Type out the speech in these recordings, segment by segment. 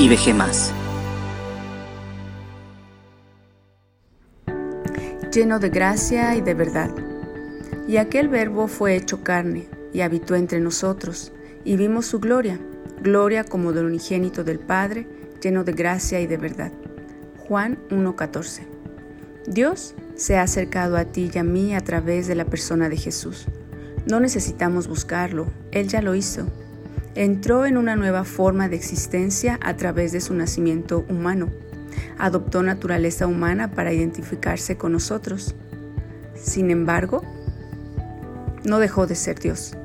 y más. Lleno de gracia y de verdad. Y aquel verbo fue hecho carne y habitó entre nosotros, y vimos su gloria, gloria como del unigénito del Padre, lleno de gracia y de verdad. Juan 1.14. Dios se ha acercado a ti y a mí a través de la persona de Jesús. No necesitamos buscarlo, Él ya lo hizo. Entró en una nueva forma de existencia a través de su nacimiento humano. Adoptó naturaleza humana para identificarse con nosotros. Sin embargo, no dejó de ser Dios.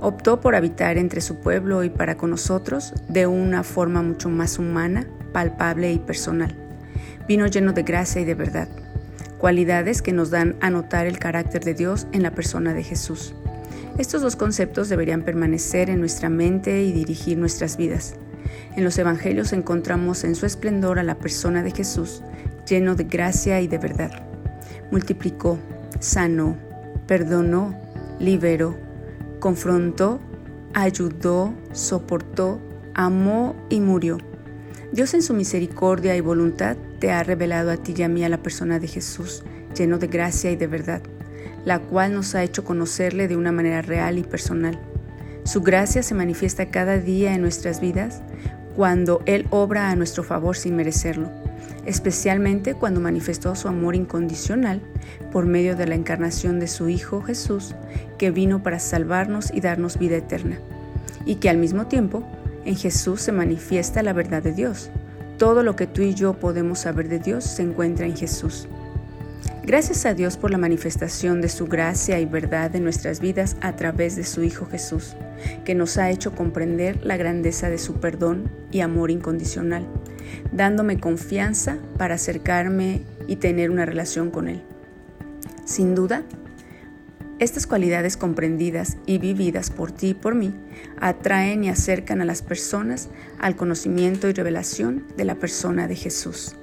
Optó por habitar entre su pueblo y para con nosotros de una forma mucho más humana, palpable y personal. Vino lleno de gracia y de verdad, cualidades que nos dan a notar el carácter de Dios en la persona de Jesús. Estos dos conceptos deberían permanecer en nuestra mente y dirigir nuestras vidas. En los Evangelios encontramos en su esplendor a la persona de Jesús, lleno de gracia y de verdad. Multiplicó, sanó, perdonó, liberó, confrontó, ayudó, soportó, amó y murió. Dios en su misericordia y voluntad te ha revelado a ti y a mí a la persona de Jesús, lleno de gracia y de verdad la cual nos ha hecho conocerle de una manera real y personal. Su gracia se manifiesta cada día en nuestras vidas cuando Él obra a nuestro favor sin merecerlo, especialmente cuando manifestó su amor incondicional por medio de la encarnación de su Hijo Jesús, que vino para salvarnos y darnos vida eterna, y que al mismo tiempo en Jesús se manifiesta la verdad de Dios. Todo lo que tú y yo podemos saber de Dios se encuentra en Jesús. Gracias a Dios por la manifestación de su gracia y verdad en nuestras vidas a través de su Hijo Jesús, que nos ha hecho comprender la grandeza de su perdón y amor incondicional, dándome confianza para acercarme y tener una relación con Él. Sin duda, estas cualidades comprendidas y vividas por ti y por mí atraen y acercan a las personas al conocimiento y revelación de la persona de Jesús.